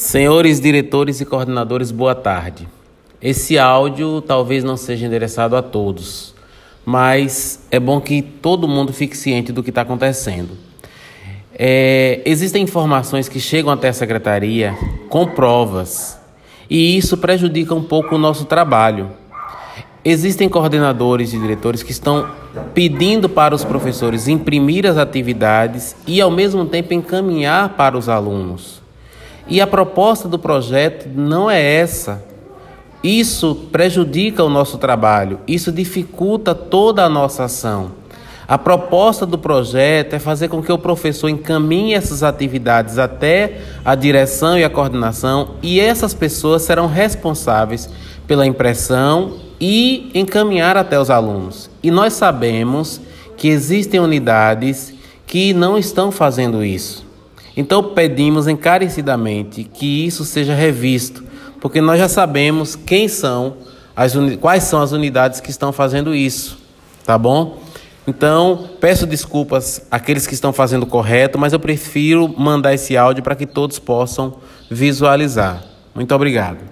Senhores diretores e coordenadores, boa tarde. Esse áudio talvez não seja endereçado a todos, mas é bom que todo mundo fique ciente do que está acontecendo. É, existem informações que chegam até a secretaria com provas e isso prejudica um pouco o nosso trabalho. Existem coordenadores e diretores que estão pedindo para os professores imprimir as atividades e, ao mesmo tempo, encaminhar para os alunos. E a proposta do projeto não é essa. Isso prejudica o nosso trabalho, isso dificulta toda a nossa ação. A proposta do projeto é fazer com que o professor encaminhe essas atividades até a direção e a coordenação, e essas pessoas serão responsáveis pela impressão e encaminhar até os alunos. E nós sabemos que existem unidades que não estão fazendo isso. Então pedimos encarecidamente que isso seja revisto, porque nós já sabemos quem são as quais são as unidades que estão fazendo isso, tá bom? Então, peço desculpas àqueles que estão fazendo correto, mas eu prefiro mandar esse áudio para que todos possam visualizar. Muito obrigado.